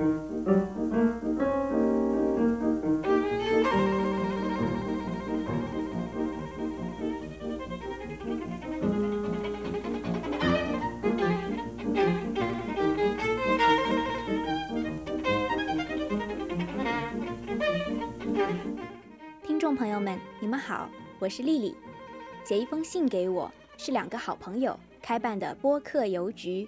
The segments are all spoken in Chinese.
听众朋友们，你们好，我是丽丽。写一封信给我是两个好朋友开办的播客邮局。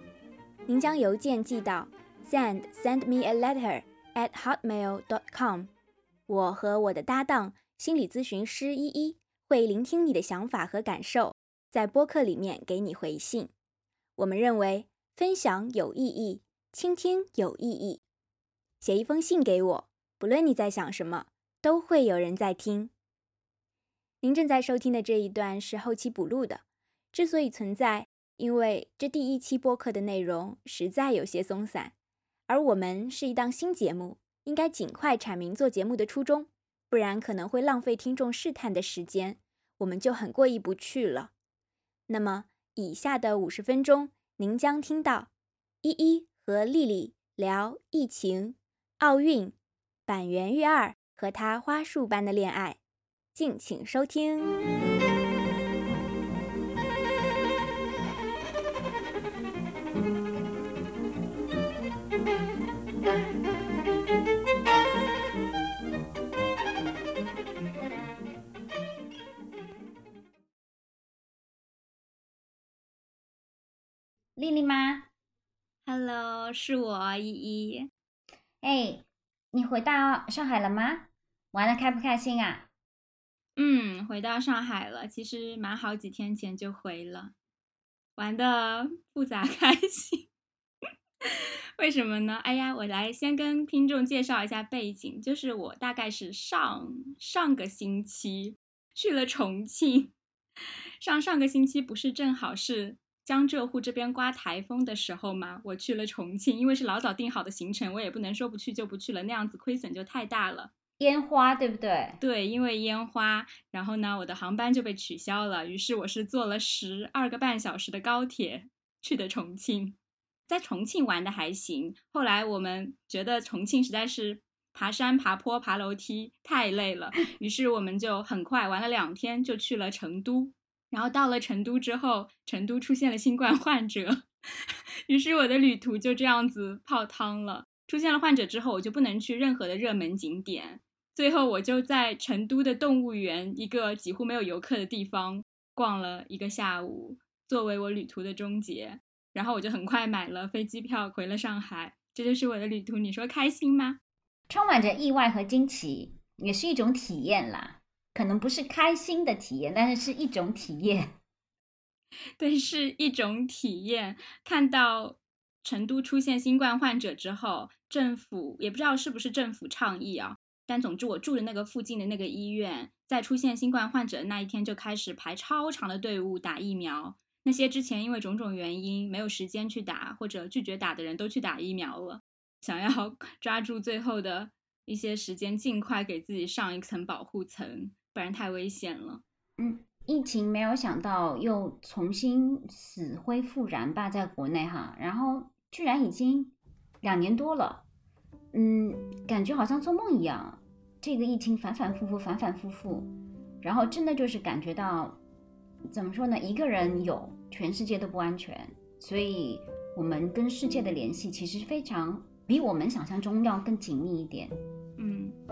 您将邮件寄到 send send me a letter at hotmail dot com。我和我的搭档心理咨询师依依会聆听你的想法和感受，在播客里面给你回信。我们认为分享有意义，倾听有意义。写一封信给我，不论你在想什么，都会有人在听。您正在收听的这一段是后期补录的，之所以存在，因为这第一期播客的内容实在有些松散，而我们是一档新节目，应该尽快阐明做节目的初衷，不然可能会浪费听众试探的时间，我们就很过意不去了。那么，以下的五十分钟，您将听到依依和丽丽聊疫情、奥运、板垣育二和他花束般的恋爱。敬请收听。丽丽吗？Hello，是我依依。哎，你回到上海了吗？玩的开不开心啊？嗯，回到上海了。其实蛮好几天前就回了，玩的不咋开心。为什么呢？哎呀，我来先跟听众介绍一下背景，就是我大概是上上个星期去了重庆。上上个星期不是正好是江浙沪这边刮台风的时候嘛？我去了重庆，因为是老早定好的行程，我也不能说不去就不去了，那样子亏损就太大了。烟花对不对？对，因为烟花，然后呢，我的航班就被取消了。于是我是坐了十二个半小时的高铁去的重庆，在重庆玩的还行。后来我们觉得重庆实在是爬山、爬坡、爬楼梯太累了，于是我们就很快玩了两天，就去了成都。然后到了成都之后，成都出现了新冠患者，于是我的旅途就这样子泡汤了。出现了患者之后，我就不能去任何的热门景点。最后，我就在成都的动物园一个几乎没有游客的地方逛了一个下午，作为我旅途的终结。然后我就很快买了飞机票回了上海。这就是我的旅途，你说开心吗？充满着意外和惊奇，也是一种体验啦。可能不是开心的体验，但是是一种体验。对，是一种体验。看到成都出现新冠患者之后，政府也不知道是不是政府倡议啊。但总之，我住的那个附近的那个医院，在出现新冠患者的那一天就开始排超长的队伍打疫苗。那些之前因为种种原因没有时间去打或者拒绝打的人都去打疫苗了，想要 抓住最后的一些时间，尽快给自己上一层保护层，不然太危险了。嗯，疫情没有想到又重新死灰复燃吧，在国内哈，然后居然已经两年多了。嗯，感觉好像做梦一样。这个疫情反反复复，反反复复，然后真的就是感觉到，怎么说呢？一个人有，全世界都不安全。所以，我们跟世界的联系其实非常比我们想象中要更紧密一点。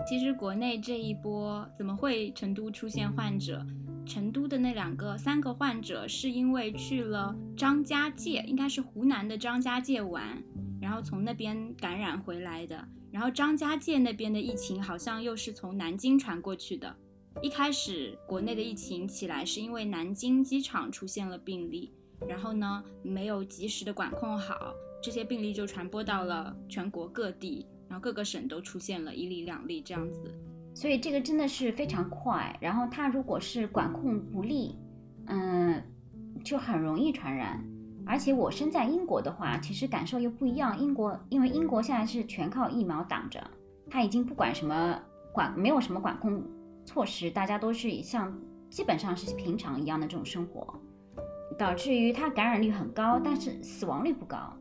其实国内这一波怎么会成都出现患者？成都的那两个、三个患者是因为去了张家界，应该是湖南的张家界玩。然后从那边感染回来的，然后张家界那边的疫情好像又是从南京传过去的。一开始国内的疫情起来是因为南京机场出现了病例，然后呢没有及时的管控好，这些病例就传播到了全国各地，然后各个省都出现了一例两例这样子。所以这个真的是非常快，然后它如果是管控不力，嗯，就很容易传染。而且我身在英国的话，其实感受又不一样。英国因为英国现在是全靠疫苗挡着，它已经不管什么管，没有什么管控措施，大家都是像基本上是平常一样的这种生活，导致于它感染率很高，但是死亡率不高。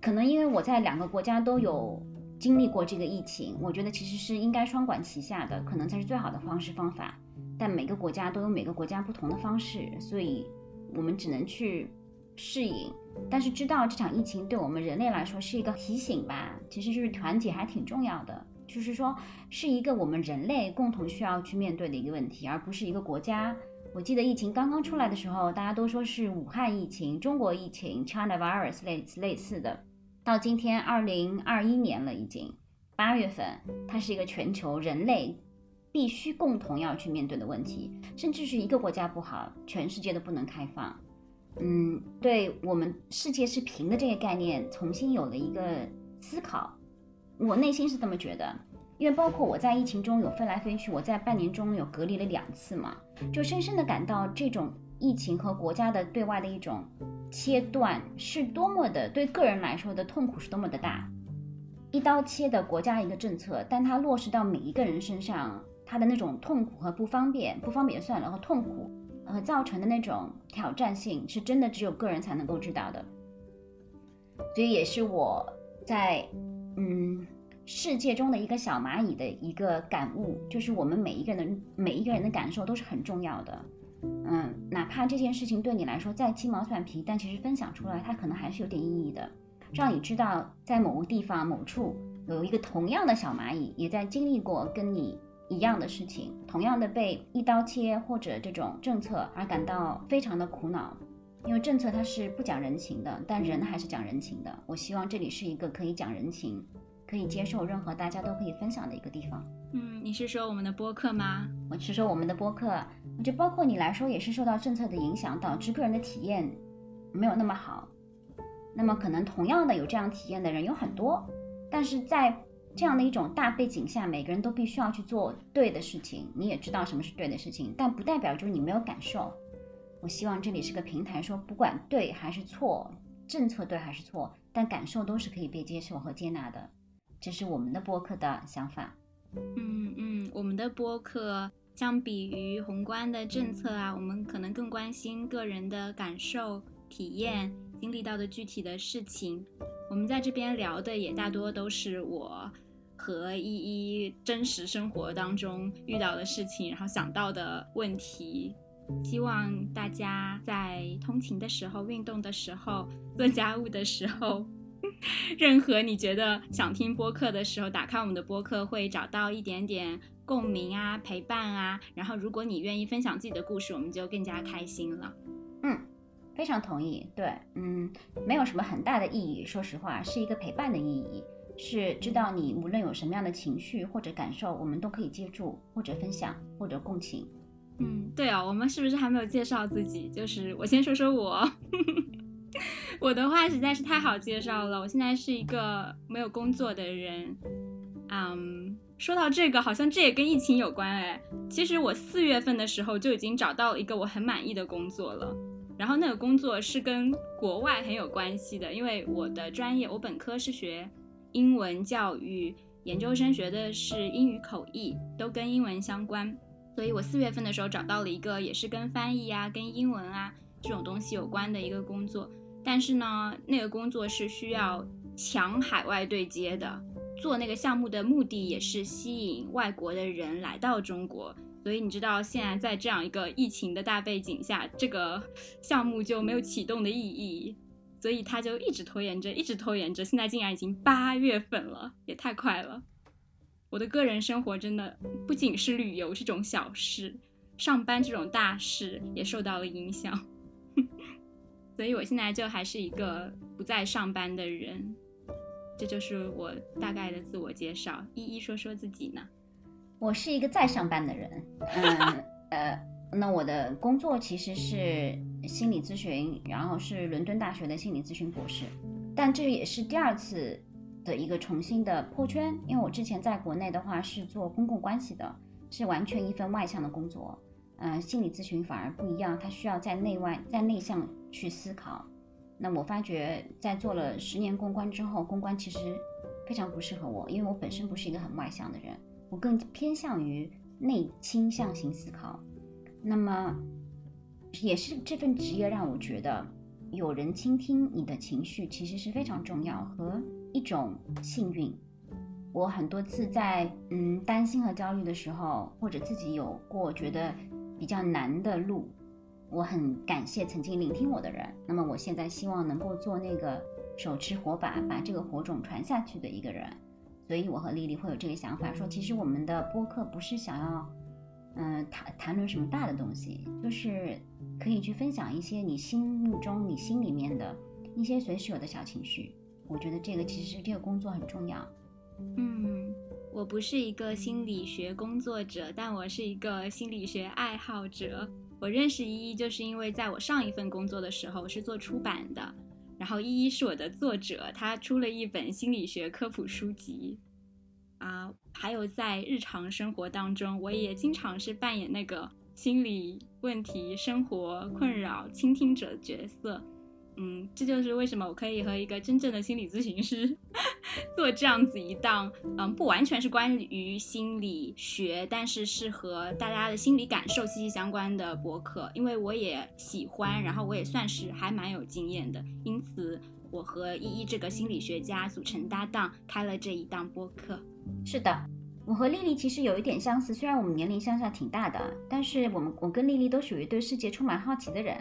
可能因为我在两个国家都有经历过这个疫情，我觉得其实是应该双管齐下的，可能才是最好的方式方法。但每个国家都有每个国家不同的方式，所以我们只能去适应。但是知道这场疫情对我们人类来说是一个提醒吧，其实就是团结还挺重要的。就是说，是一个我们人类共同需要去面对的一个问题，而不是一个国家。我记得疫情刚刚出来的时候，大家都说是武汉疫情、中国疫情、China virus 类类似的。到今天二零二一年了，已经八月份，它是一个全球人类必须共同要去面对的问题，甚至是一个国家不好，全世界都不能开放。嗯，对我们世界是平的这个概念重新有了一个思考。我内心是这么觉得，因为包括我在疫情中有飞来飞去，我在半年中有隔离了两次嘛，就深深的感到这种疫情和国家的对外的一种切断是多么的对个人来说的痛苦是多么的大，一刀切的国家一个政策，但它落实到每一个人身上，它的那种痛苦和不方便，不方便算了，和痛苦和造成的那种挑战性，是真的只有个人才能够知道的，所以也是我在。嗯，世界中的一个小蚂蚁的一个感悟，就是我们每一个人每一个人的感受都是很重要的。嗯，哪怕这件事情对你来说再鸡毛蒜皮，但其实分享出来，它可能还是有点意义的，让你知道在某个地方某处有一个同样的小蚂蚁，也在经历过跟你一样的事情，同样的被一刀切或者这种政策而感到非常的苦恼。因为政策它是不讲人情的，但人还是讲人情的。我希望这里是一个可以讲人情、可以接受任何大家都可以分享的一个地方。嗯，你是说我们的播客吗？我是说我们的播客，就包括你来说，也是受到政策的影响，导致个人的体验没有那么好。那么可能同样的有这样体验的人有很多，但是在这样的一种大背景下，每个人都必须要去做对的事情。你也知道什么是对的事情，但不代表就是你没有感受。我希望这里是个平台，说不管对还是错，政策对还是错，但感受都是可以被接受和接纳的。这是我们的播客的想法。嗯嗯，我们的播客相比于宏观的政策啊，我们可能更关心个人的感受、体验、经历到的具体的事情。我们在这边聊的也大多都是我和依依真实生活当中遇到的事情，然后想到的问题。希望大家在通勤的时候、运动的时候、做家务的时候，任何你觉得想听播客的时候，打开我们的播客会找到一点点共鸣啊、陪伴啊。然后，如果你愿意分享自己的故事，我们就更加开心了。嗯，非常同意。对，嗯，没有什么很大的意义。说实话，是一个陪伴的意义，是知道你无论有什么样的情绪或者感受，我们都可以接住，或者分享，或者共情。嗯，对啊，我们是不是还没有介绍自己？就是我先说说我，我的话实在是太好介绍了。我现在是一个没有工作的人。嗯，说到这个，好像这也跟疫情有关哎。其实我四月份的时候就已经找到了一个我很满意的工作了，然后那个工作是跟国外很有关系的，因为我的专业，我本科是学英文教育，研究生学的是英语口译，都跟英文相关。所以我四月份的时候找到了一个也是跟翻译啊、跟英文啊这种东西有关的一个工作，但是呢，那个工作是需要强海外对接的，做那个项目的目的也是吸引外国的人来到中国。所以你知道现在在这样一个疫情的大背景下，这个项目就没有启动的意义，所以他就一直拖延着，一直拖延着，现在竟然已经八月份了，也太快了。我的个人生活真的不仅是旅游这种小事，上班这种大事也受到了影响，所以我现在就还是一个不在上班的人。这就是我大概的自我介绍。一一说说自己呢？我是一个在上班的人。嗯呃，那我的工作其实是心理咨询，然后是伦敦大学的心理咨询博士，但这也是第二次。的一个重新的破圈，因为我之前在国内的话是做公共关系的，是完全一份外向的工作。嗯，心理咨询反而不一样，它需要在内外在内向去思考。那我发觉在做了十年公关之后，公关其实非常不适合我，因为我本身不是一个很外向的人，我更偏向于内倾向型思考。那么也是这份职业让我觉得有人倾听你的情绪其实是非常重要和。一种幸运，我很多次在嗯担心和焦虑的时候，或者自己有过觉得比较难的路，我很感谢曾经聆听我的人。那么我现在希望能够做那个手持火把，把这个火种传下去的一个人。所以我和丽丽会有这个想法，说其实我们的播客不是想要嗯谈谈论什么大的东西，就是可以去分享一些你心目中、你心里面的一些随时有的小情绪。我觉得这个其实这个工作很重要。嗯，我不是一个心理学工作者，但我是一个心理学爱好者。我认识依依，就是因为在我上一份工作的时候是做出版的，然后依依是我的作者，他出了一本心理学科普书籍。啊，还有在日常生活当中，我也经常是扮演那个心理问题、生活困扰倾听者角色。嗯，这就是为什么我可以和一个真正的心理咨询师 做这样子一档，嗯，不完全是关于心理学，但是是和大家的心理感受息息相关的博客。因为我也喜欢，然后我也算是还蛮有经验的，因此我和依依这个心理学家组成搭档，开了这一档播客。是的，我和丽丽其实有一点相似，虽然我们年龄相差挺大的，但是我们我跟丽丽都属于对世界充满好奇的人。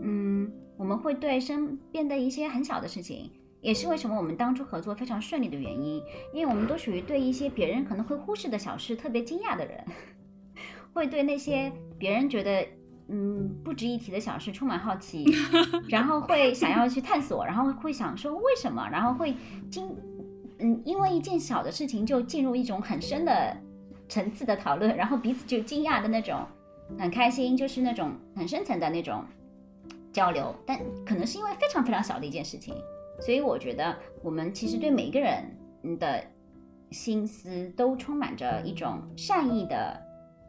嗯，我们会对身边的一些很小的事情，也是为什么我们当初合作非常顺利的原因，因为我们都属于对一些别人可能会忽视的小事特别惊讶的人，会对那些别人觉得嗯不值一提的小事充满好奇，然后会想要去探索，然后会想说为什么，然后会惊嗯因为一件小的事情就进入一种很深的层次的讨论，然后彼此就惊讶的那种很开心，就是那种很深层的那种。交流，但可能是因为非常非常小的一件事情，所以我觉得我们其实对每一个人的心思都充满着一种善意的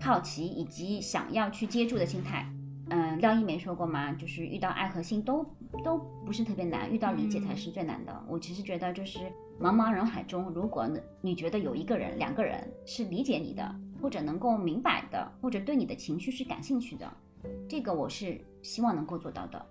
好奇，以及想要去接住的心态。嗯，廖一梅说过吗？就是遇到爱和心都都不是特别难，遇到理解才是最难的。我其实觉得，就是茫茫人海中，如果你觉得有一个人、两个人是理解你的，或者能够明白的，或者对你的情绪是感兴趣的。这个我是希望能够做到的。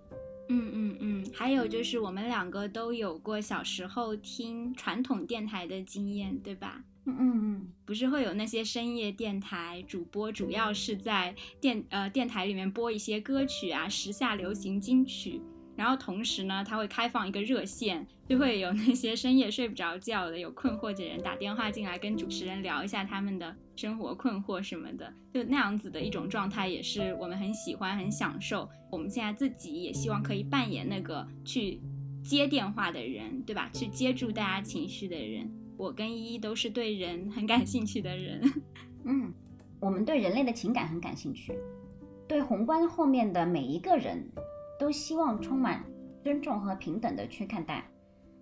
嗯嗯嗯，还有就是我们两个都有过小时候听传统电台的经验，对吧？嗯嗯嗯，不是会有那些深夜电台主播，主要是在电呃电台里面播一些歌曲啊，时下流行金曲。然后同时呢，他会开放一个热线，就会有那些深夜睡不着觉的、有困惑的人打电话进来，跟主持人聊一下他们的生活困惑什么的，就那样子的一种状态，也是我们很喜欢、很享受。我们现在自己也希望可以扮演那个去接电话的人，对吧？去接住大家情绪的人。我跟依依都是对人很感兴趣的人，嗯，我们对人类的情感很感兴趣，对宏观后面的每一个人。都希望充满尊重和平等的去看待。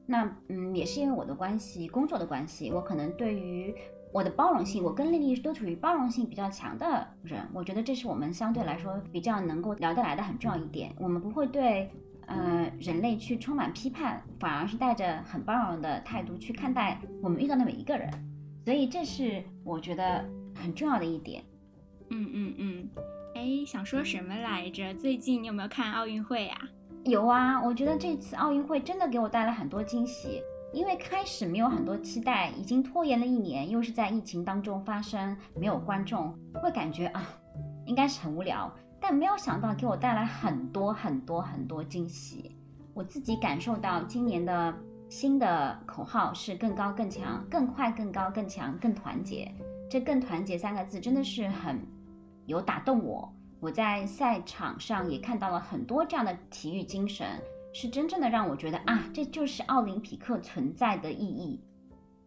那嗯，也是因为我的关系，工作的关系，我可能对于我的包容性，我跟丽丽都处于包容性比较强的人。我觉得这是我们相对来说比较能够聊得来的很重要一点。我们不会对呃人类去充满批判，反而是带着很包容的态度去看待我们遇到的每一个人。所以这是我觉得很重要的一点。嗯嗯嗯。哎，想说什么来着？最近你有没有看奥运会啊？有啊，我觉得这次奥运会真的给我带来很多惊喜。因为开始没有很多期待，已经拖延了一年，又是在疫情当中发生，没有观众，会感觉啊，应该是很无聊。但没有想到给我带来很多很多很多惊喜。我自己感受到今年的新的口号是更高更强、更快更高更强、更团结。这“更团结”三个字真的是很。有打动我，我在赛场上也看到了很多这样的体育精神，是真正的让我觉得啊，这就是奥林匹克存在的意义。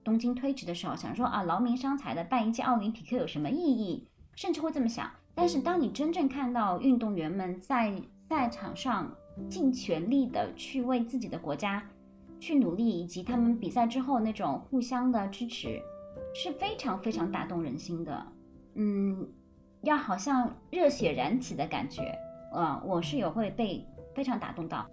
东京推迟的时候，想说啊，劳民伤财的办一届奥林匹克有什么意义？甚至会这么想。但是当你真正看到运动员们在赛场上尽全力的去为自己的国家去努力，以及他们比赛之后那种互相的支持，是非常非常打动人心的。嗯。要好像热血燃起的感觉，呃，我是有会被非常打动到，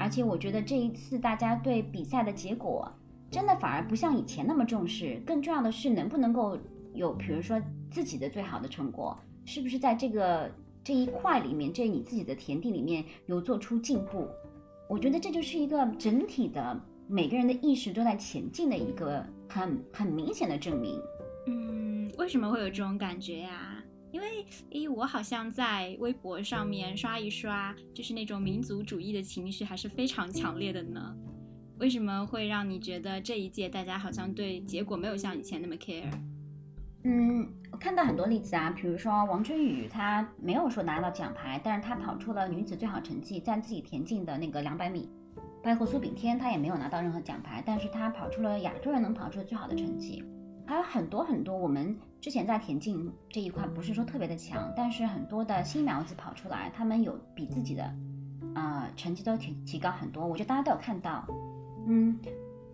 而且我觉得这一次大家对比赛的结果，真的反而不像以前那么重视，更重要的是能不能够有，比如说自己的最好的成果，是不是在这个这一块里面，这你自己的田地里面有做出进步？我觉得这就是一个整体的每个人的意识都在前进的一个很很明显的证明。嗯，为什么会有这种感觉呀？因为，诶，我好像在微博上面刷一刷，就是那种民族主义的情绪还是非常强烈的呢。为什么会让你觉得这一届大家好像对结果没有像以前那么 care？嗯，我看到很多例子啊，比如说王春雨，她没有说拿到奖牌，但是她跑出了女子最好成绩，在自己田径的那个两百米。包括苏炳添，他也没有拿到任何奖牌，但是他跑出了亚洲人能跑出的最好的成绩。还有很多很多，我们之前在田径这一块不是说特别的强，但是很多的新苗子跑出来，他们有比自己的，呃，成绩都提提高很多。我觉得大家都有看到，嗯，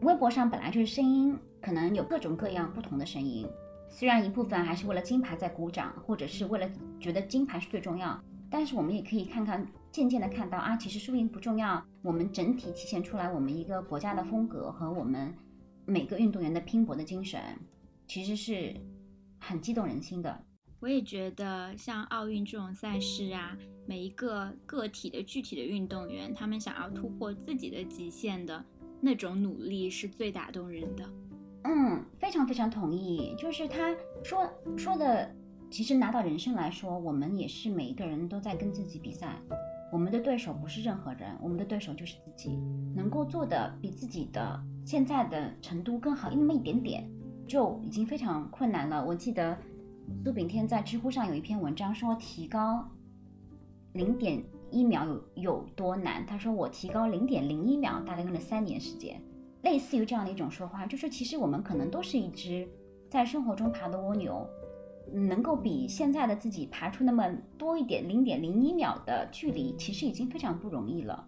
微博上本来就是声音，可能有各种各样不同的声音。虽然一部分还是为了金牌在鼓掌，或者是为了觉得金牌是最重要，但是我们也可以看看，渐渐的看到啊，其实输赢不重要，我们整体体现出来我们一个国家的风格和我们每个运动员的拼搏的精神，其实是很激动人心的。我也觉得，像奥运这种赛事啊，每一个个体的具体的运动员，他们想要突破自己的极限的那种努力，是最打动人的。嗯，非常非常同意。就是他说说的，其实拿到人生来说，我们也是每一个人都在跟自己比赛。我们的对手不是任何人，我们的对手就是自己。能够做的比自己的现在的程度更好那么一点点，就已经非常困难了。我记得苏炳添在知乎上有一篇文章说，提高零点一秒有有多难？他说我提高零点零一秒，大概用了三年时间。类似于这样的一种说话，就说其实我们可能都是一只在生活中爬的蜗牛，能够比现在的自己爬出那么多一点零点零一秒的距离，其实已经非常不容易了。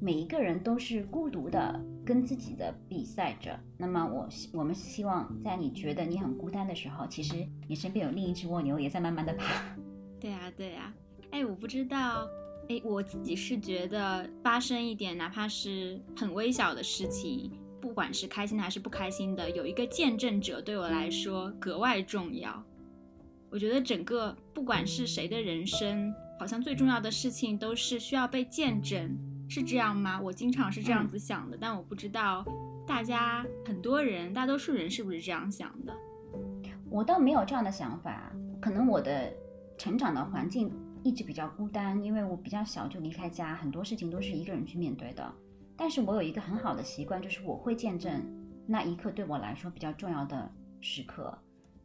每一个人都是孤独的跟自己的比赛着。那么我我们希望在你觉得你很孤单的时候，其实你身边有另一只蜗牛也在慢慢的爬。对啊，对啊。哎，我不知道，哎，我自己是觉得发生一点，哪怕是很微小的事情。不管是开心的还是不开心的，有一个见证者对我来说格外重要。我觉得整个不管是谁的人生，好像最重要的事情都是需要被见证，是这样吗？我经常是这样子想的，但我不知道大家很多人大多数人是不是这样想的。我倒没有这样的想法，可能我的成长的环境一直比较孤单，因为我比较小就离开家，很多事情都是一个人去面对的。但是我有一个很好的习惯，就是我会见证那一刻对我来说比较重要的时刻。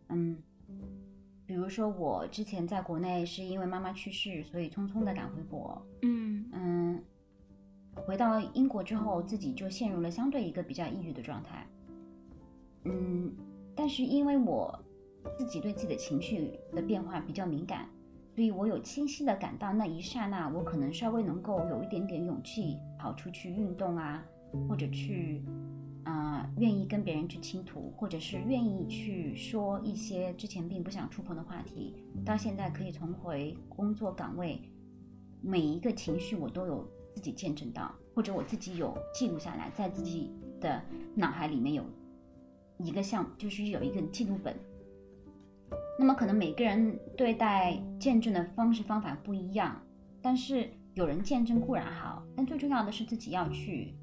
嗯，比如说我之前在国内是因为妈妈去世，所以匆匆的赶回国。嗯嗯，回到英国之后，自己就陷入了相对一个比较抑郁的状态。嗯，但是因为我自己对自己的情绪的变化比较敏感。所以我有清晰的感到那一刹那，我可能稍微能够有一点点勇气跑出去运动啊，或者去，愿意跟别人去倾吐，或者是愿意去说一些之前并不想触碰的话题。到现在可以重回工作岗位，每一个情绪我都有自己见证到，或者我自己有记录下来，在自己的脑海里面有一个像，就是有一个记录本。那么可能每个人对待见证的方式方法不一样，但是有人见证固然好，但最重要的是自己要去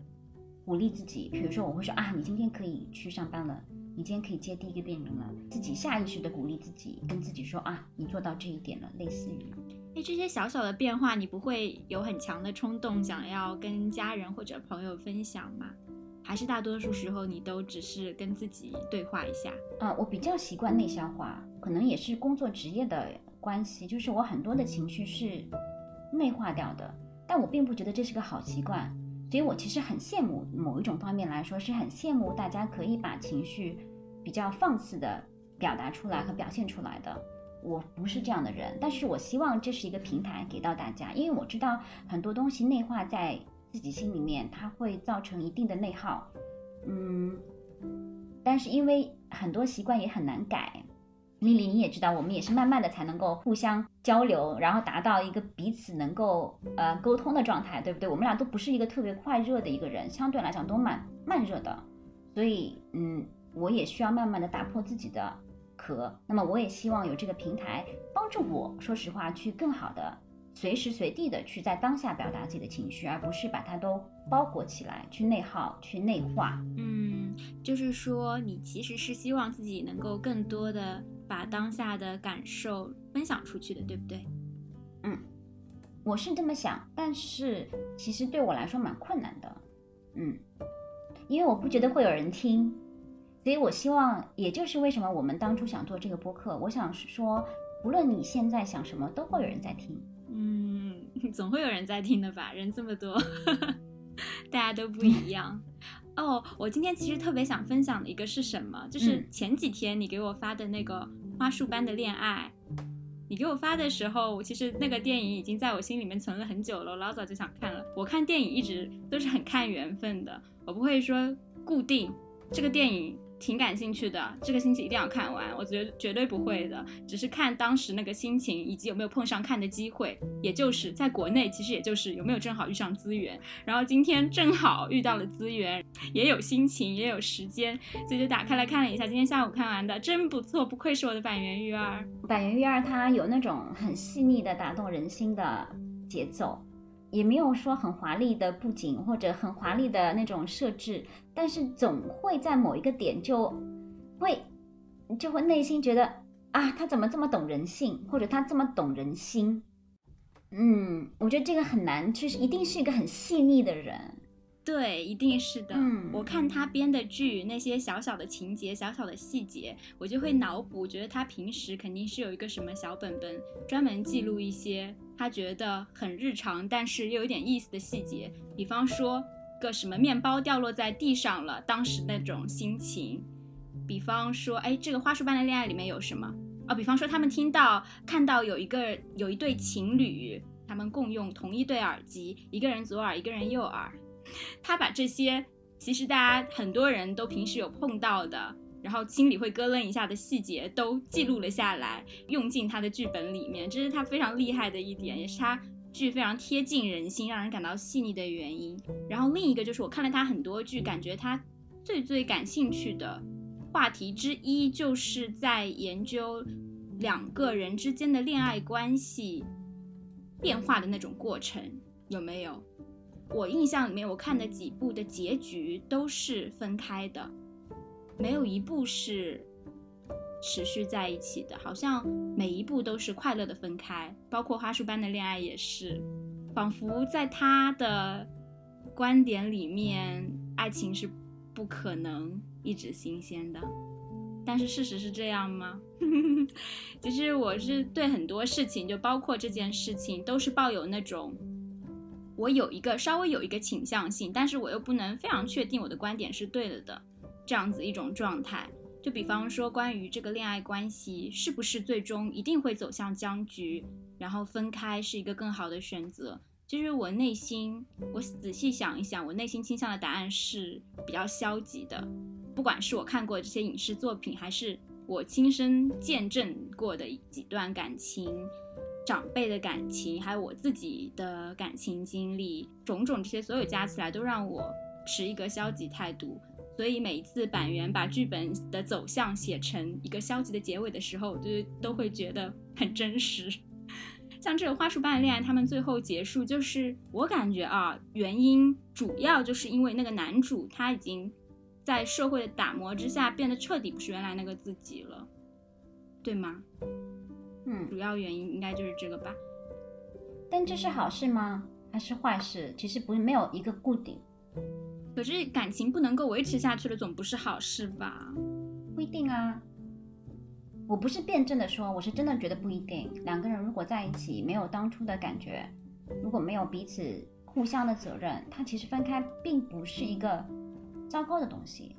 鼓励自己。比如说我会说啊，你今天可以去上班了，你今天可以接第一个病人了，自己下意识的鼓励自己，跟自己说啊，你做到这一点了。类似于，哎，这些小小的变化，你不会有很强的冲动想要跟家人或者朋友分享吗？还是大多数时候你都只是跟自己对话一下啊？我比较习惯内消化，可能也是工作职业的关系，就是我很多的情绪是内化掉的，但我并不觉得这是个好习惯，所以我其实很羡慕某一种方面来说，是很羡慕大家可以把情绪比较放肆的表达出来和表现出来的。我不是这样的人，但是我希望这是一个平台给到大家，因为我知道很多东西内化在。自己心里面，它会造成一定的内耗，嗯，但是因为很多习惯也很难改。丽丽，你也知道，我们也是慢慢的才能够互相交流，然后达到一个彼此能够呃沟通的状态，对不对？我们俩都不是一个特别快热的一个人，相对来讲都蛮慢热的，所以嗯，我也需要慢慢的打破自己的壳。那么我也希望有这个平台帮助我，说实话，去更好的。随时随地的去在当下表达自己的情绪，而不是把它都包裹起来，去内耗，去内化。嗯，就是说你其实是希望自己能够更多的把当下的感受分享出去的，对不对？嗯，我是这么想，但是其实对我来说蛮困难的。嗯，因为我不觉得会有人听，所以我希望，也就是为什么我们当初想做这个播客，我想说，无论你现在想什么，都会有人在听。嗯，总会有人在听的吧？人这么多，大家都不一样。哦，我今天其实特别想分享的一个是什么？就是前几天你给我发的那个花束般的恋爱。你给我发的时候，我其实那个电影已经在我心里面存了很久了，我老早就想看了。我看电影一直都是很看缘分的，我不会说固定这个电影。挺感兴趣的，这个星期一定要看完。我觉得绝对不会的，只是看当时那个心情以及有没有碰上看的机会。也就是在国内，其实也就是有没有正好遇上资源。然后今天正好遇到了资源，也有心情，也有时间，所以就打开来看了一下。今天下午看完的，真不错，不愧是我的板垣育二。板垣育二它有那种很细腻的打动人心的节奏。也没有说很华丽的布景或者很华丽的那种设置，但是总会在某一个点就会就会内心觉得啊，他怎么这么懂人性，或者他这么懂人心？嗯，我觉得这个很难，就是一定是一个很细腻的人。对，一定是的。我看他编的剧，那些小小的情节、小小的细节，我就会脑补，觉得他平时肯定是有一个什么小本本，专门记录一些他觉得很日常，但是又有点意思的细节。比方说个什么面包掉落在地上了，当时那种心情；比方说，哎，这个花束般的恋爱里面有什么？啊，比方说他们听到、看到有一个有一对情侣，他们共用同一对耳机，一个人左耳，一个人右耳。他把这些其实大家很多人都平时有碰到的，然后心里会咯楞一下的细节都记录了下来，用进他的剧本里面，这是他非常厉害的一点，也是他剧非常贴近人心，让人感到细腻的原因。然后另一个就是我看了他很多剧，感觉他最最感兴趣的话题之一，就是在研究两个人之间的恋爱关系变化的那种过程，有没有？我印象里面，我看的几部的结局都是分开的，没有一部是持续在一起的，好像每一部都是快乐的分开，包括花束般的恋爱也是，仿佛在他的观点里面，爱情是不可能一直新鲜的。但是事实是这样吗？其实我是对很多事情，就包括这件事情，都是抱有那种。我有一个稍微有一个倾向性，但是我又不能非常确定我的观点是对了的，这样子一种状态。就比方说，关于这个恋爱关系是不是最终一定会走向僵局，然后分开是一个更好的选择。其实我内心，我仔细想一想，我内心倾向的答案是比较消极的。不管是我看过这些影视作品，还是我亲身见证过的几段感情。长辈的感情，还有我自己的感情经历，种种这些所有加起来，都让我持一个消极态度。所以每一次板垣把剧本的走向写成一个消极的结尾的时候，我就都会觉得很真实。像这个花束般的恋爱，他们最后结束，就是我感觉啊，原因主要就是因为那个男主他已经在社会的打磨之下，变得彻底不是原来那个自己了，对吗？嗯，主要原因应该就是这个吧。但这是好事吗？还是坏事？其实不是没有一个固定。可是感情不能够维持下去了，总不是好事吧？不一定啊。我不是辩证的说，我是真的觉得不一定。两个人如果在一起没有当初的感觉，如果没有彼此互相的责任，他其实分开并不是一个糟糕的东西。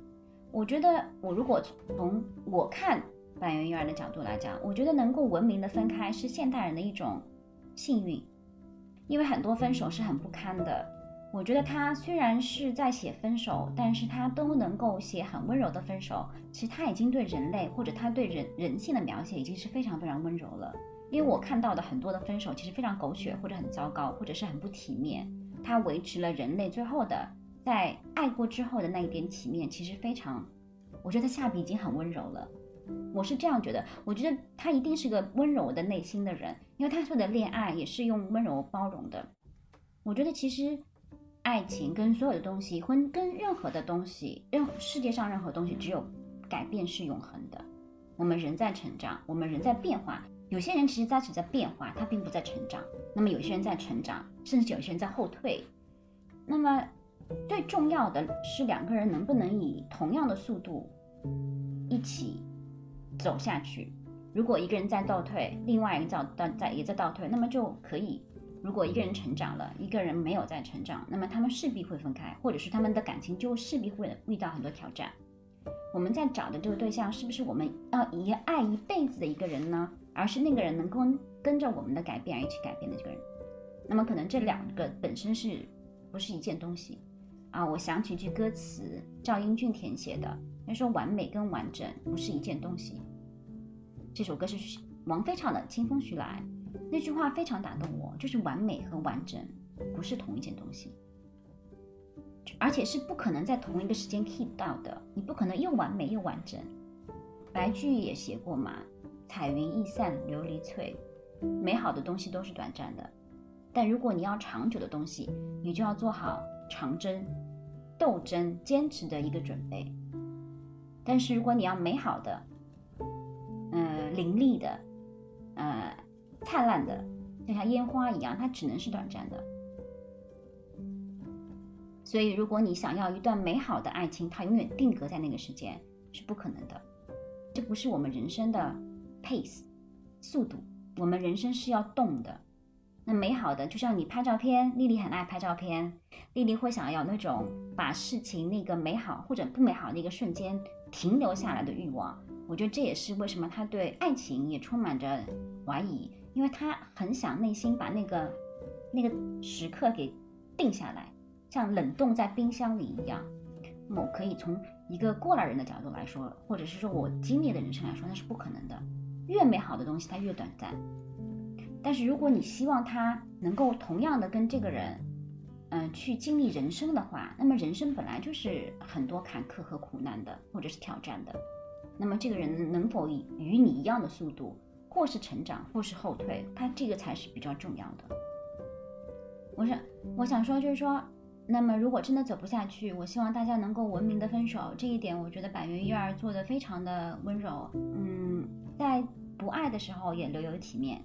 我觉得我如果从我看。半圆幼儿的角度来讲，我觉得能够文明的分开是现代人的一种幸运，因为很多分手是很不堪的。我觉得他虽然是在写分手，但是他都能够写很温柔的分手。其实他已经对人类或者他对人人性的描写已经是非常非常温柔了。因为我看到的很多的分手其实非常狗血或者很糟糕或者是很不体面，他维持了人类最后的在爱过之后的那一点体面，其实非常，我觉得下笔已经很温柔了。我是这样觉得，我觉得他一定是个温柔的内心的人，因为他说的恋爱也是用温柔包容的。我觉得其实爱情跟所有的东西，婚跟任何的东西，任世界上任何东西，只有改变是永恒的。我们人在成长，我们人在变化。有些人其实他只在变化，他并不在成长。那么有些人在成长，甚至有些人在后退。那么最重要的是两个人能不能以同样的速度一起走下去。如果一个人在倒退，另外一个在在也在倒退，那么就可以。如果一个人成长了，一个人没有在成长，那么他们势必会分开，或者是他们的感情就势必会遇到很多挑战。我们在找的这个对象，是不是我们要一爱一辈子的一个人呢？而是那个人能够跟着我们的改变而一起改变的这个人，那么可能这两个本身是不是一件东西啊？我想起一句歌词，赵英俊填写的，他说：“完美跟完整不是一件东西。”这首歌是王菲唱的《清风徐来》，那句话非常打动我，就是完美和完整不是同一件东西，而且是不可能在同一个时间 keep 到的，你不可能又完美又完整。白居易也写过嘛。彩云易散琉璃脆，美好的东西都是短暂的，但如果你要长久的东西，你就要做好长征、斗争、坚持的一个准备。但是如果你要美好的、凌厉的、呃灿烂的，就像烟花一样，它只能是短暂的。所以，如果你想要一段美好的爱情，它永远定格在那个时间是不可能的。这不是我们人生的。pace，速度，我们人生是要动的。那美好的，就像你拍照片，丽丽很爱拍照片，丽丽会想要那种把事情那个美好或者不美好的一个瞬间停留下来的欲望。我觉得这也是为什么他对爱情也充满着怀疑，因为他很想内心把那个那个时刻给定下来，像冷冻在冰箱里一样。我可以从一个过来人的角度来说，或者是说我经历的人生来说，那是不可能的。越美好的东西，它越短暂。但是，如果你希望他能够同样的跟这个人，嗯，去经历人生的话，那么人生本来就是很多坎坷和苦难的，或者是挑战的。那么，这个人能否以与你一样的速度，或是成长，或是后退，他这个才是比较重要的。我想，我想说，就是说，那么如果真的走不下去，我希望大家能够文明的分手。这一点，我觉得百元一二做的非常的温柔。嗯。在不爱的时候也留有体面。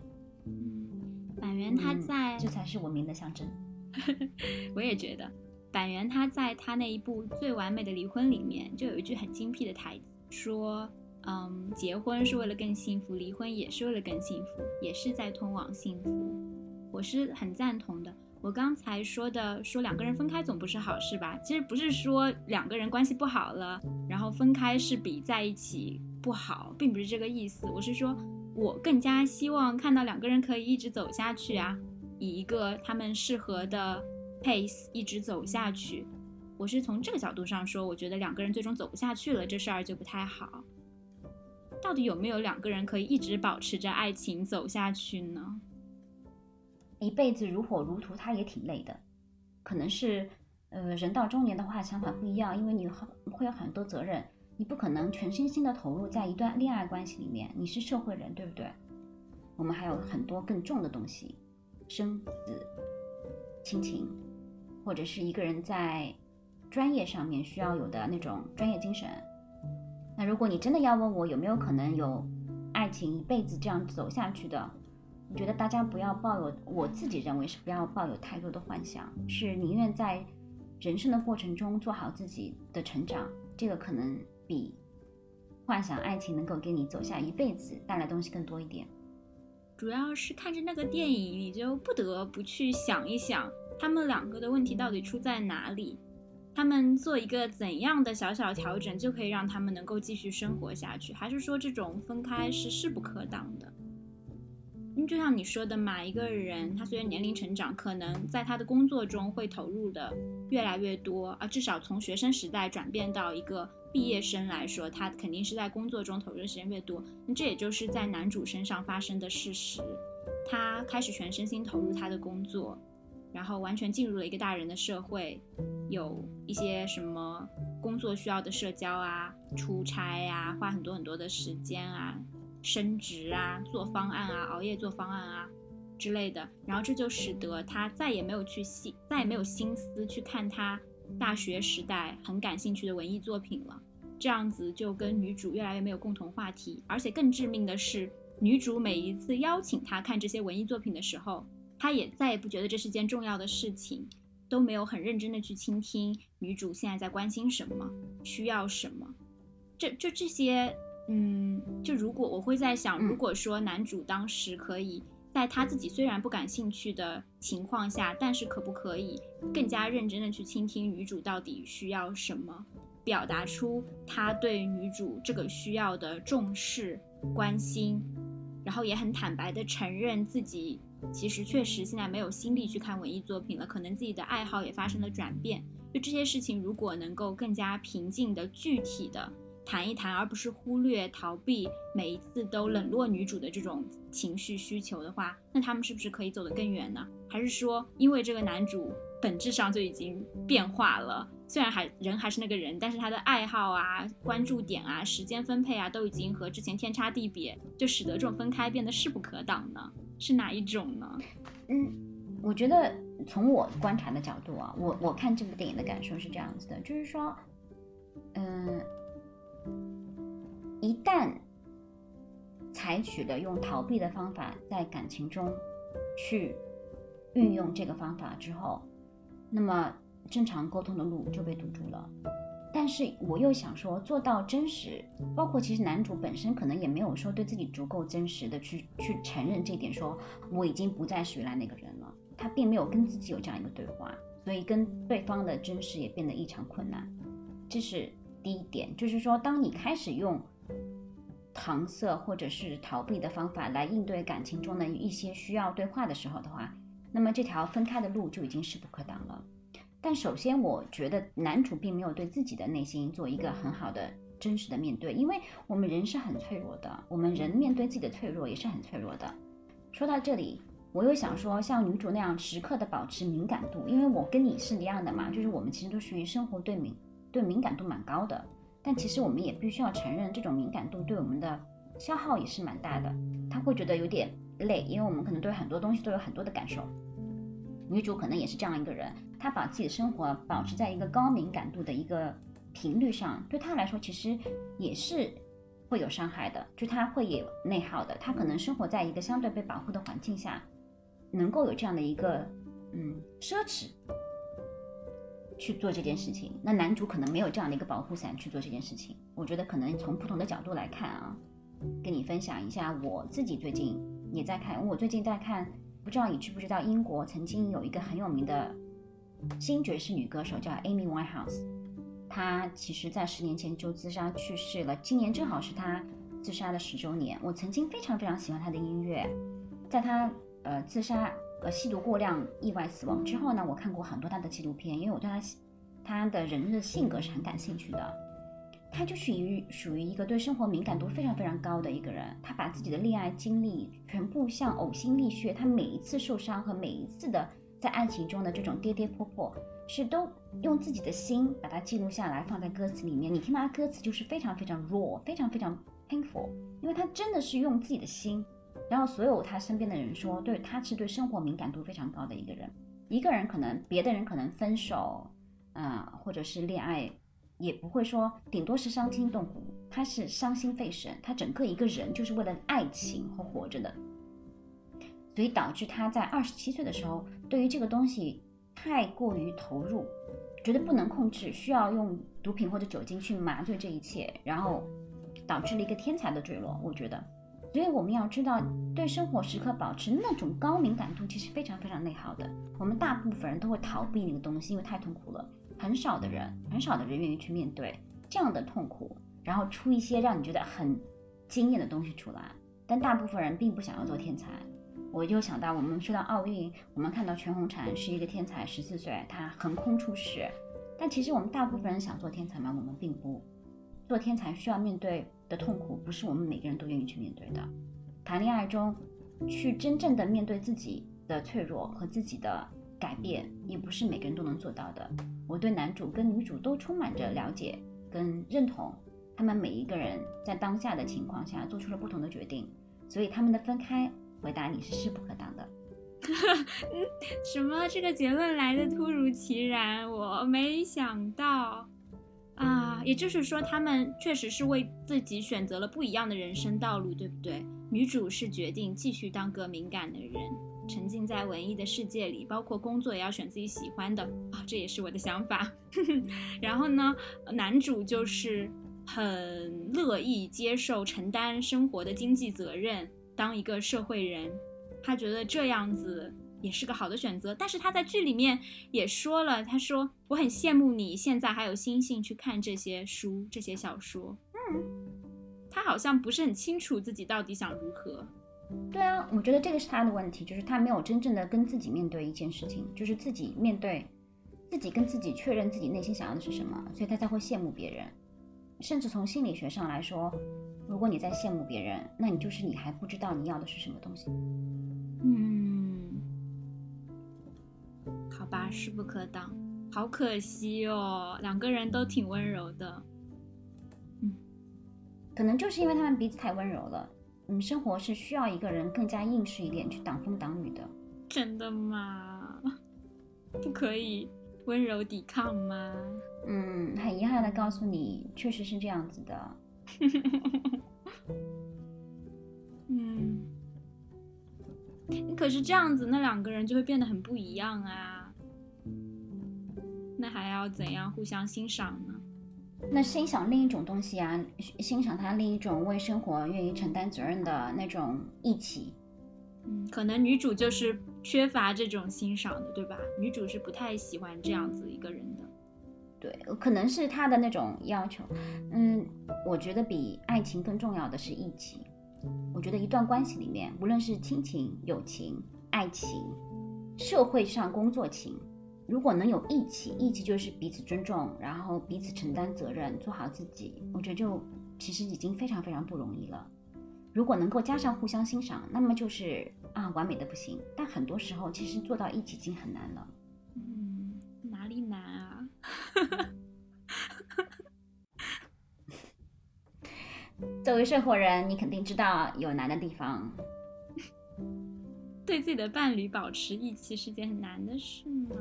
百元他在，这才是文明的象征。我也觉得，板垣他在他那一部《最完美的离婚》里面就有一句很精辟的台词，说：“嗯，结婚是为了更幸福，离婚也是为了更幸福，也是在通往幸福。”我是很赞同的。我刚才说的，说两个人分开总不是好事吧？其实不是说两个人关系不好了，然后分开是比在一起。不好，并不是这个意思。我是说，我更加希望看到两个人可以一直走下去啊，以一个他们适合的 pace 一直走下去。我是从这个角度上说，我觉得两个人最终走不下去了，这事儿就不太好。到底有没有两个人可以一直保持着爱情走下去呢？一辈子如火如荼，他也挺累的。可能是，呃，人到中年的话，想法不一样，因为你很会有很多责任。你不可能全身心的投入在一段恋爱关系里面，你是社会人，对不对？我们还有很多更重的东西，生死、亲情，或者是一个人在专业上面需要有的那种专业精神。那如果你真的要问我有没有可能有爱情一辈子这样走下去的，我觉得大家不要抱有，我自己认为是不要抱有太多的幻想，是宁愿在人生的过程中做好自己的成长，这个可能。比幻想爱情能够给你走下一辈子带来东西更多一点。主要是看着那个电影，你就不得不去想一想，他们两个的问题到底出在哪里？他们做一个怎样的小小调整，就可以让他们能够继续生活下去？还是说这种分开是势不可挡的？因为就像你说的嘛，一个人他随着年龄成长，可能在他的工作中会投入的越来越多啊，至少从学生时代转变到一个。毕业生来说，他肯定是在工作中投入的时间越多，那这也就是在男主身上发生的事实。他开始全身心投入他的工作，然后完全进入了一个大人的社会，有一些什么工作需要的社交啊、出差啊、花很多很多的时间啊、升职啊、做方案啊、熬夜做方案啊，之类的，然后这就使得他再也没有去心，再也没有心思去看他大学时代很感兴趣的文艺作品了。这样子就跟女主越来越没有共同话题，而且更致命的是，女主每一次邀请他看这些文艺作品的时候，他也再也不觉得这是件重要的事情，都没有很认真的去倾听女主现在在关心什么，需要什么。这就这些，嗯，就如果我会在想，如果说男主当时可以在他自己虽然不感兴趣的情况下，但是可不可以更加认真的去倾听女主到底需要什么？表达出他对女主这个需要的重视、关心，然后也很坦白的承认自己其实确实现在没有心力去看文艺作品了，可能自己的爱好也发生了转变。就这些事情，如果能够更加平静的、具体的谈一谈，而不是忽略、逃避每一次都冷落女主的这种情绪需求的话，那他们是不是可以走得更远呢？还是说，因为这个男主本质上就已经变化了？虽然还人还是那个人，但是他的爱好啊、关注点啊、时间分配啊，都已经和之前天差地别，就使得这种分开变得势不可挡呢？是哪一种呢？嗯，我觉得从我观察的角度啊，我我看这部电影的感受是这样子的，就是说，嗯，一旦采取了用逃避的方法在感情中去运用这个方法之后，那么。正常沟通的路就被堵住了，但是我又想说，做到真实，包括其实男主本身可能也没有说对自己足够真实的去去承认这点，说我已经不再是原来那个人了，他并没有跟自己有这样一个对话，所以跟对方的真实也变得异常困难。这是第一点，就是说，当你开始用搪塞或者是逃避的方法来应对感情中的一些需要对话的时候的话，那么这条分开的路就已经势不可挡了。但首先，我觉得男主并没有对自己的内心做一个很好的、真实的面对，因为我们人是很脆弱的，我们人面对自己的脆弱也是很脆弱的。说到这里，我又想说，像女主那样时刻的保持敏感度，因为我跟你是一样的嘛，就是我们其实都属于生活对敏对敏感度蛮高的，但其实我们也必须要承认，这种敏感度对我们的消耗也是蛮大的。他会觉得有点累，因为我们可能对很多东西都有很多的感受。女主可能也是这样一个人。她把自己的生活保持在一个高敏感度的一个频率上，对她来说其实也是会有伤害的，就她会有内耗的。她可能生活在一个相对被保护的环境下，能够有这样的一个嗯奢侈去做这件事情。那男主可能没有这样的一个保护伞去做这件事情。我觉得可能从不同的角度来看啊，跟你分享一下我自己最近也在看，我最近在看，不知道你知不知道英国曾经有一个很有名的。新爵士女歌手叫 Amy Winehouse，她其实在十年前就自杀去世了。今年正好是她自杀的十周年。我曾经非常非常喜欢她的音乐，在她呃自杀呃吸毒过量意外死亡之后呢，我看过很多她的纪录片，因为我对她她的人的性格是很感兴趣的。她就是于属于一个对生活敏感度非常非常高的一个人。她把自己的恋爱经历全部像呕心沥血，她每一次受伤和每一次的。在爱情中的这种跌跌破破，是都用自己的心把它记录下来，放在歌词里面。你听他歌词就是非常非常 raw，非常非常 painful，因为他真的是用自己的心。然后所有他身边的人说，对他是对生活敏感度非常高的一个人。一个人可能别的人可能分手，啊，或者是恋爱，也不会说，顶多是伤心动骨。他是伤心费神，他整个一个人就是为了爱情而活着的。所以导致他在二十七岁的时候，对于这个东西太过于投入，觉得不能控制，需要用毒品或者酒精去麻醉这一切，然后导致了一个天才的坠落。我觉得，所以我们要知道，对生活时刻保持那种高敏感度，其实非常非常内耗的。我们大部分人都会逃避那个东西，因为太痛苦了。很少的人，很少的人愿意去面对这样的痛苦，然后出一些让你觉得很惊艳的东西出来。但大部分人并不想要做天才。我就想到，我们说到奥运，我们看到全红婵是一个天才，十四岁，她横空出世。但其实我们大部分人想做天才吗？我们并不。做天才需要面对的痛苦，不是我们每个人都愿意去面对的。谈恋爱中，去真正的面对自己的脆弱和自己的改变，也不是每个人都能做到的。我对男主跟女主都充满着了解跟认同，他们每一个人在当下的情况下做出了不同的决定，所以他们的分开。回答你是势不可挡的，什么？这个结论来的突如其然，我没想到也就是说，他们确实是为自己选择了不一样的人生道路，对不对？女主是决定继续当个敏感的人，沉浸在文艺的世界里，包括工作也要选自己喜欢的啊，这也是我的想法。然后呢，男主就是很乐意接受承担生活的经济责任，当一个社会人。他觉得这样子也是个好的选择，但是他在剧里面也说了，他说我很羡慕你现在还有心性去看这些书、这些小说。嗯，他好像不是很清楚自己到底想如何。对啊，我觉得这个是他的问题，就是他没有真正的跟自己面对一件事情，就是自己面对自己跟自己确认自己内心想要的是什么，所以他才会羡慕别人。甚至从心理学上来说，如果你在羡慕别人，那你就是你还不知道你要的是什么东西。嗯，好吧，势不可挡，好可惜哦，两个人都挺温柔的，嗯，可能就是因为他们彼此太温柔了，嗯，生活是需要一个人更加硬实一点去挡风挡雨的，真的吗？不可以温柔抵抗吗？嗯，很遗憾的告诉你，确实是这样子的，嗯。可是这样子，那两个人就会变得很不一样啊。那还要怎样互相欣赏呢？那欣赏另一种东西啊，欣赏他另一种为生活愿意承担责任的那种义气。嗯，可能女主就是缺乏这种欣赏的，对吧？女主是不太喜欢这样子一个人的。对，可能是她的那种要求。嗯，我觉得比爱情更重要的是义气。我觉得一段关系里面，无论是亲情、友情、爱情、社会上工作情，如果能有义气，义气就是彼此尊重，然后彼此承担责任，做好自己，我觉得就其实已经非常非常不容易了。如果能够加上互相欣赏，那么就是啊，完美的不行。但很多时候，其实做到一起已经很难了。嗯，哪里难啊？作为社会人，你肯定知道有难的地方。对自己的伴侣保持义气是件很难的事吗？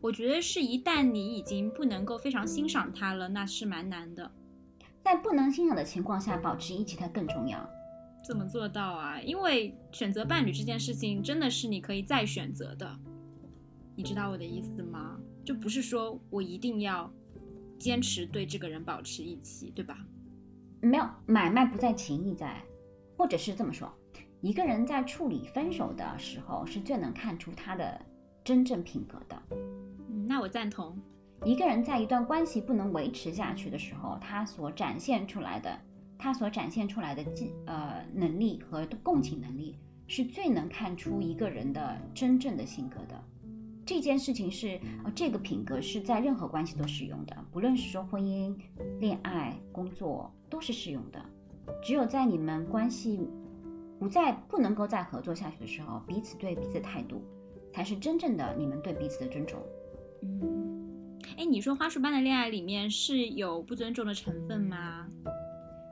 我觉得是一旦你已经不能够非常欣赏他了，那是蛮难的。在不能欣赏的情况下，保持义气它更重要。怎么做到啊？因为选择伴侣这件事情真的是你可以再选择的。你知道我的意思吗？就不是说我一定要坚持对这个人保持义气，对吧？没有买卖不在情义在，或者是这么说，一个人在处理分手的时候是最能看出他的真正品格的。嗯，那我赞同。一个人在一段关系不能维持下去的时候，他所展现出来的，他所展现出来的技呃能力和共情能力，是最能看出一个人的真正的性格的。这件事情是呃这个品格是在任何关系都适用的，不论是说婚姻、恋爱、工作。都是适用的，只有在你们关系不再不能够再合作下去的时候，彼此对彼此的态度才是真正的你们对彼此的尊重。嗯，哎，你说花束般的恋爱里面是有不尊重的成分吗？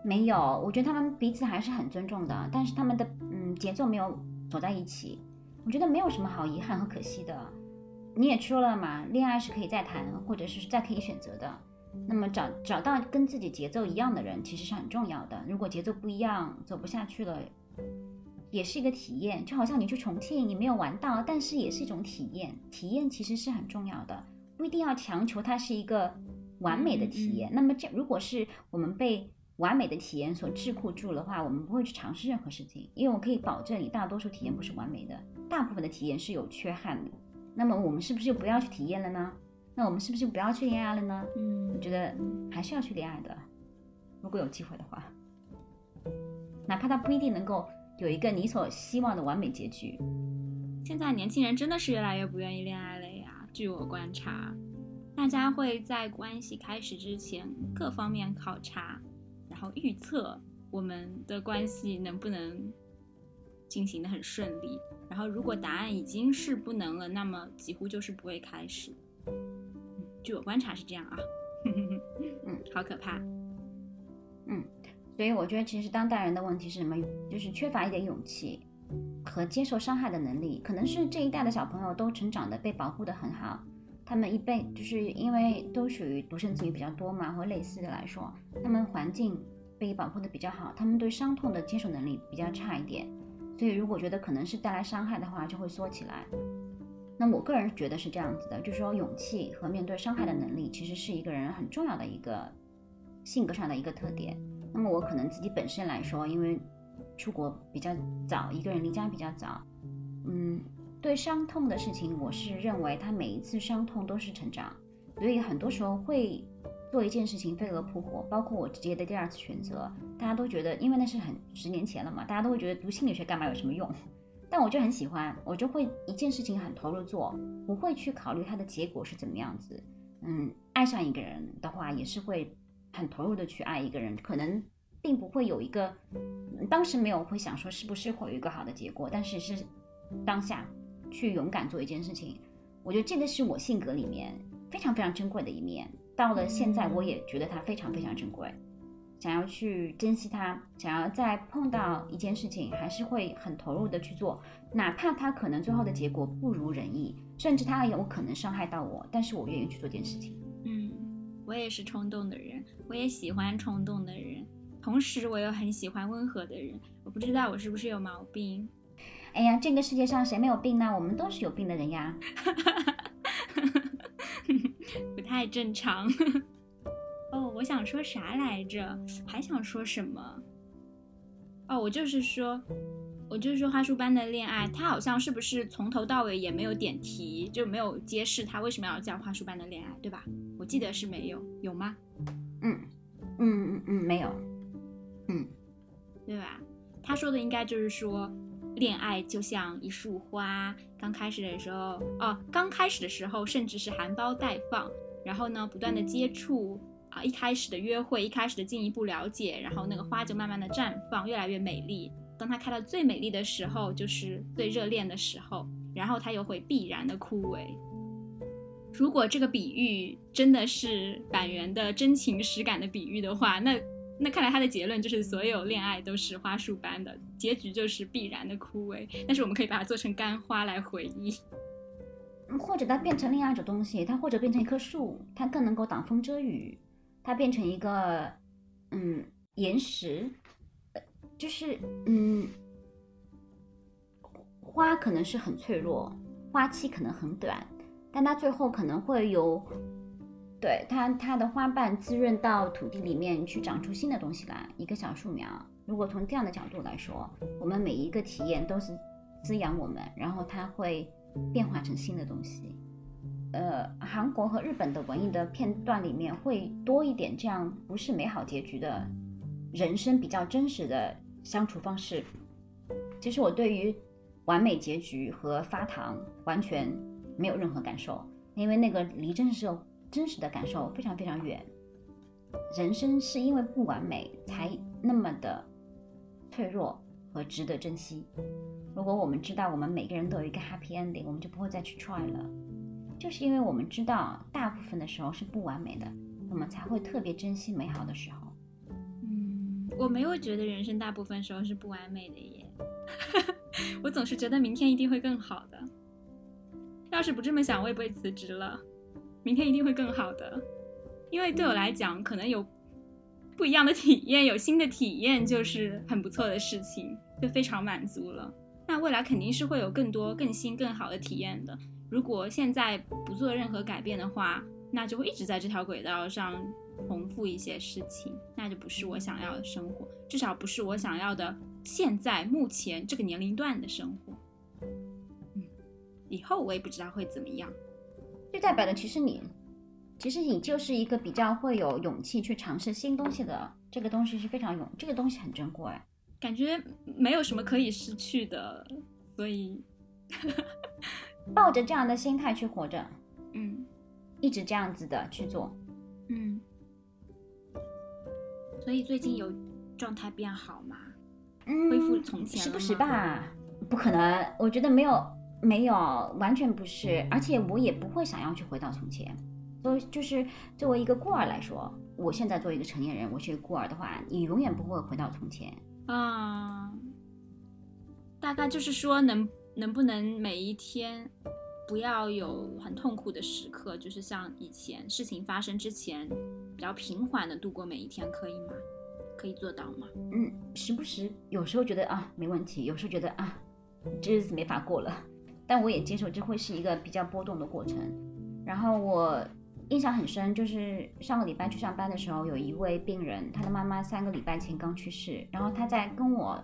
没有，我觉得他们彼此还是很尊重的，但是他们的嗯节奏没有走在一起。我觉得没有什么好遗憾和可惜的。你也说了嘛，恋爱是可以再谈，或者是再可以选择的。那么找找到跟自己节奏一样的人，其实是很重要的。如果节奏不一样，走不下去了，也是一个体验。就好像你去重庆，你没有玩到，但是也是一种体验。体验其实是很重要的，不一定要强求它是一个完美的体验。那么这如果是我们被完美的体验所桎梏住的话，我们不会去尝试任何事情，因为我可以保证你大多数体验不是完美的，大部分的体验是有缺憾的。那么我们是不是就不要去体验了呢？那我们是不是就不要去恋爱了呢？嗯，我觉得还是要去恋爱的，如果有机会的话，哪怕他不一定能够有一个你所希望的完美结局。现在年轻人真的是越来越不愿意恋爱了呀。据我观察，大家会在关系开始之前各方面考察，然后预测我们的关系能不能进行的很顺利。然后如果答案已经是不能了，那么几乎就是不会开始。据我观察是这样啊，嗯，好可怕，嗯，所以我觉得其实当代人的问题是什么？就是缺乏一点勇气，和接受伤害的能力。可能是这一代的小朋友都成长的被保护的很好，他们一辈就是因为都属于独生子女比较多嘛，或类似的来说，他们环境被保护的比较好，他们对伤痛的接受能力比较差一点。所以如果觉得可能是带来伤害的话，就会缩起来。那我个人觉得是这样子的，就是说勇气和面对伤害的能力，其实是一个人很重要的一个性格上的一个特点。那么我可能自己本身来说，因为出国比较早，一个人离家比较早，嗯，对伤痛的事情，我是认为他每一次伤痛都是成长，所以很多时候会做一件事情飞蛾扑火，包括我直接的第二次选择，大家都觉得，因为那是很十年前了嘛，大家都会觉得读心理学干嘛有什么用？但我就很喜欢，我就会一件事情很投入做，不会去考虑它的结果是怎么样子。嗯，爱上一个人的话，也是会很投入的去爱一个人，可能并不会有一个，当时没有会想说是不是会有一个好的结果，但是是当下去勇敢做一件事情，我觉得这个是我性格里面非常非常珍贵的一面。到了现在，我也觉得它非常非常珍贵。想要去珍惜它，想要再碰到一件事情，还是会很投入的去做，哪怕它可能最后的结果不如人意，甚至它有可能伤害到我，但是我愿意去做这件事情。嗯，我也是冲动的人，我也喜欢冲动的人，同时我又很喜欢温和的人。我不知道我是不是有毛病？哎呀，这个世界上谁没有病呢？我们都是有病的人呀。不太正常。哦，我想说啥来着？还想说什么？哦，我就是说，我就是说，花束般的恋爱，它好像是不是从头到尾也没有点题，就没有揭示它为什么要叫花束般的恋爱，对吧？我记得是没有，有吗？嗯嗯嗯嗯，没有，嗯，对吧？他说的应该就是说，恋爱就像一束花，刚开始的时候，哦，刚开始的时候甚至是含苞待放，然后呢，不断的接触。啊，一开始的约会，一开始的进一步了解，然后那个花就慢慢的绽放，越来越美丽。当它开到最美丽的时候，就是最热恋的时候，然后它又会必然的枯萎。如果这个比喻真的是板垣的真情实感的比喻的话，那那看来他的结论就是所有恋爱都是花束般的，结局就是必然的枯萎。但是我们可以把它做成干花来回忆，或者它变成另外一种东西，它或者变成一棵树，它更能够挡风遮雨。它变成一个，嗯，岩石，就是嗯，花可能是很脆弱，花期可能很短，但它最后可能会有，对它它的花瓣滋润到土地里面去长出新的东西来，一个小树苗。如果从这样的角度来说，我们每一个体验都是滋养我们，然后它会变化成新的东西。呃，韩国和日本的文艺的片段里面会多一点这样不是美好结局的人生比较真实的相处方式。其实我对于完美结局和发糖完全没有任何感受，因为那个离真实真实的感受非常非常远。人生是因为不完美才那么的脆弱和值得珍惜。如果我们知道我们每个人都有一个 happy ending，我们就不会再去 try 了。就是因为我们知道大部分的时候是不完美的，我们才会特别珍惜美好的时候。嗯，我没有觉得人生大部分时候是不完美的耶，我总是觉得明天一定会更好的。要是不这么想，我也不会辞职了。明天一定会更好的，因为对我来讲，可能有不一样的体验，有新的体验就是很不错的事情，就非常满足了。那未来肯定是会有更多、更新、更好的体验的。如果现在不做任何改变的话，那就会一直在这条轨道上重复一些事情，那就不是我想要的生活，至少不是我想要的现在目前这个年龄段的生活。嗯，以后我也不知道会怎么样。就代表的其实你，其实你就是一个比较会有勇气去尝试新东西的，这个东西是非常勇，这个东西很珍贵，感觉没有什么可以失去的，所以。抱着这样的心态去活着，嗯，一直这样子的去做，嗯。所以最近有状态变好吗？嗯，恢复从前时不时吧，不可能，我觉得没有没有，完全不是，而且我也不会想要去回到从前。所以就是作为一个孤儿来说，我现在作为一个成年人，我是孤儿的话，你永远不会回到从前啊。大概就是说能能不能每一天不要有很痛苦的时刻，就是像以前事情发生之前比较平缓的度过每一天，可以吗？可以做到吗？嗯，时不时有时候觉得啊没问题，有时候觉得啊这日子没法过了，但我也接受这会是一个比较波动的过程。然后我印象很深，就是上个礼拜去上班的时候，有一位病人，他的妈妈三个礼拜前刚去世，然后他在跟我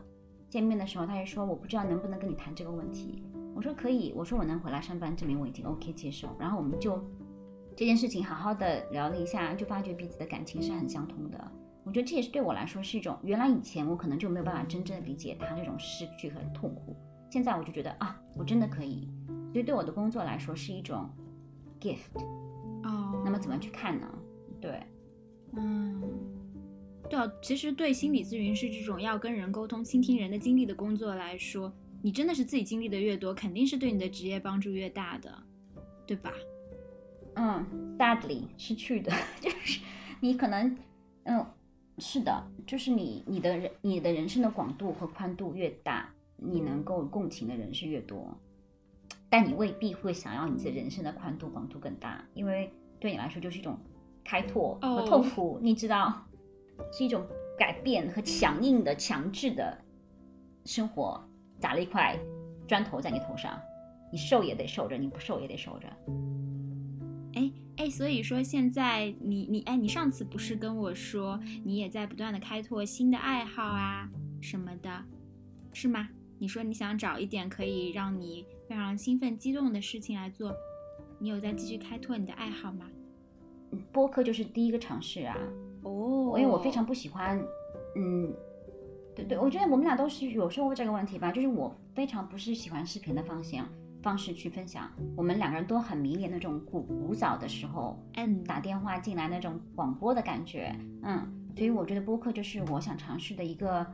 见面的时候，他也说我不知道能不能跟你谈这个问题。我说可以，我说我能回来上班，证明我已经 OK 接受。然后我们就这件事情好好的聊了一下，就发觉彼此的感情是很相通的。我觉得这也是对我来说是一种，原来以前我可能就没有办法真正理解他这种失去和痛苦，现在我就觉得啊，我真的可以，所以对我的工作来说是一种 gift。哦，那么怎么去看呢？对，嗯，对啊，其实对心理咨询师这种要跟人沟通、倾听人的经历的工作来说，你真的是自己经历的越多，肯定是对你的职业帮助越大的，对吧？嗯，sadly 失去的 就是你可能，嗯。是的，就是你你的人你的人生的广度和宽度越大，你能够共情的人是越多，但你未必会想要你自己人生的宽度广度更大，因为对你来说就是一种开拓和痛苦，你知道，是一种改变和强硬的强制的生活，砸了一块砖头在你头上，你受也得受着，你不受也得受着。哎哎，所以说现在你你哎，你上次不是跟我说你也在不断的开拓新的爱好啊什么的，是吗？你说你想找一点可以让你非常兴奋激动的事情来做，你有在继续开拓你的爱好吗？播客就是第一个尝试啊。哦，因为我非常不喜欢，嗯，对对，我觉得我们俩都是有说过这个问题吧，就是我非常不是喜欢视频的方向。方式去分享，我们两个人都很迷恋那种古古早的时候，嗯，打电话进来那种广播的感觉，嗯，所以我觉得播客就是我想尝试的一个，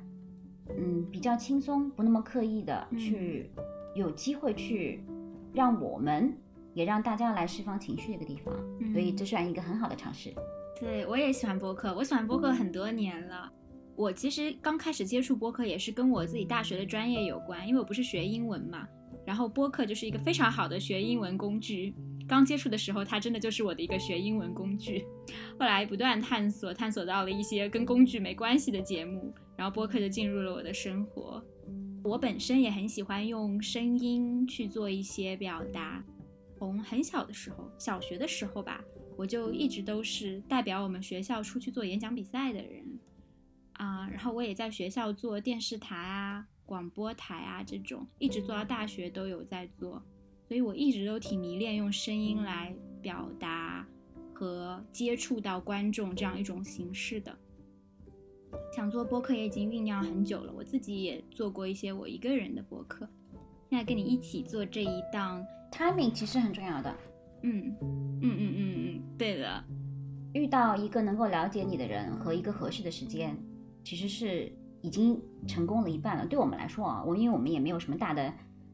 嗯，比较轻松，不那么刻意的去，有机会去让我们也让大家来释放情绪的一个地方，所以这算一个很好的尝试。对我也喜欢播客，我喜欢播客很多年了。我其实刚开始接触播客也是跟我自己大学的专业有关，因为我不是学英文嘛。然后播客就是一个非常好的学英文工具。刚接触的时候，它真的就是我的一个学英文工具。后来不断探索，探索到了一些跟工具没关系的节目，然后播客就进入了我的生活。我本身也很喜欢用声音去做一些表达。从很小的时候，小学的时候吧，我就一直都是代表我们学校出去做演讲比赛的人啊。然后我也在学校做电视台啊。广播台啊，这种一直做到大学都有在做，所以我一直都挺迷恋用声音来表达和接触到观众这样一种形式的。想做播客也已经酝酿很久了，我自己也做过一些我一个人的播客。现在跟你一起做这一档，timing 其实很重要的。嗯嗯嗯嗯嗯，对的，遇到一个能够了解你的人和一个合适的时间，其实是。已经成功了一半了。对我们来说啊，我因为我们也没有什么大的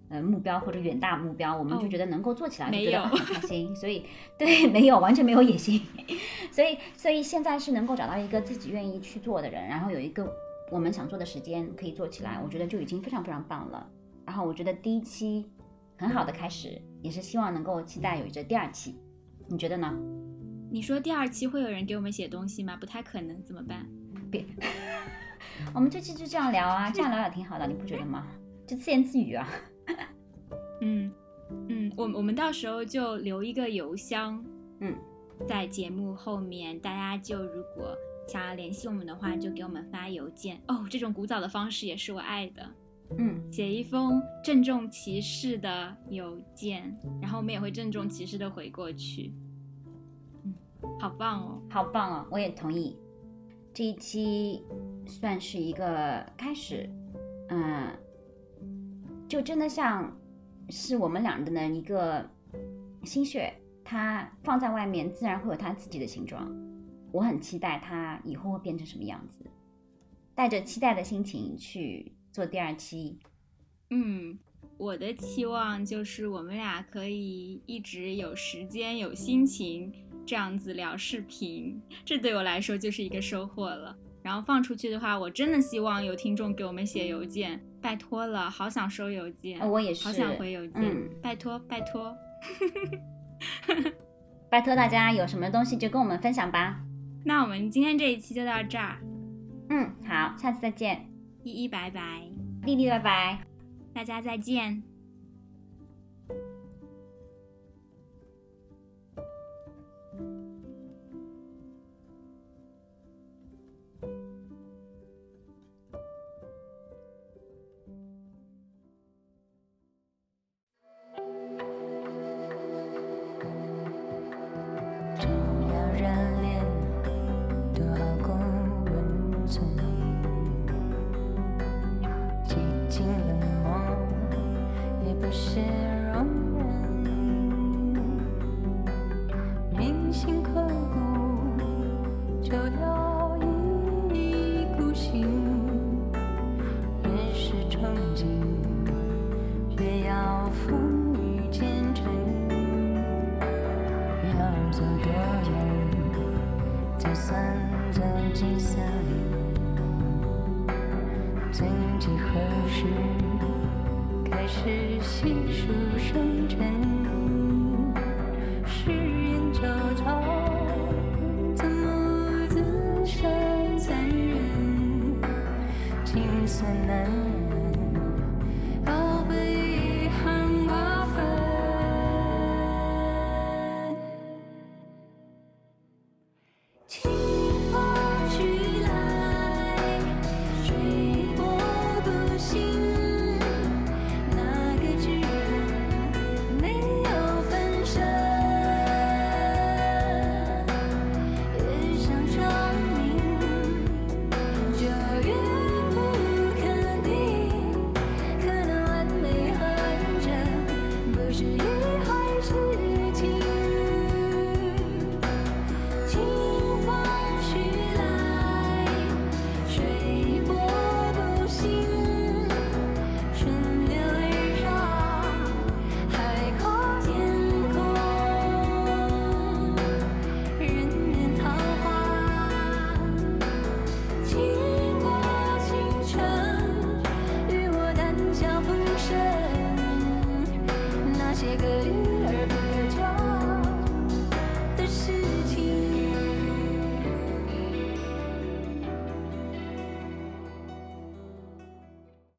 呃目标或者远大目标，我们就觉得能够做起来就觉得很开心。所以对，没有完全没有野心。所以所以现在是能够找到一个自己愿意去做的人，然后有一个我们想做的时间可以做起来，我觉得就已经非常非常棒了。然后我觉得第一期很好的开始，也是希望能够期待有着第二期。你觉得呢？你说第二期会有人给我们写东西吗？不太可能，怎么办？别。我们这期就这样聊啊，这样聊也挺好的，你不觉得吗？就自言自语啊。嗯嗯，我我们到时候就留一个邮箱，嗯，在节目后面，大家就如果想要联系我们的话，就给我们发邮件。哦，这种古早的方式也是我爱的。嗯，写一封郑重其事的邮件，然后我们也会郑重其事的回过去。嗯，好棒哦，好棒哦，我也同意。这一期算是一个开始，嗯，就真的像是我们俩的呢一个心血，它放在外面自然会有它自己的形状。我很期待它以后会变成什么样子，带着期待的心情去做第二期。嗯，我的期望就是我们俩可以一直有时间有心情。这样子聊视频，这对我来说就是一个收获了。然后放出去的话，我真的希望有听众给我们写邮件，拜托了，好想收邮件，呃我也是，好想回邮件，嗯拜托拜托。拜托大家有什么东西就跟我们分享吧。那我们今天这一期就到这儿，嗯，好，下次再见，依依拜拜，丽丽拜拜。大家再见。才算走进森林？曾几何时，开始细数生辰，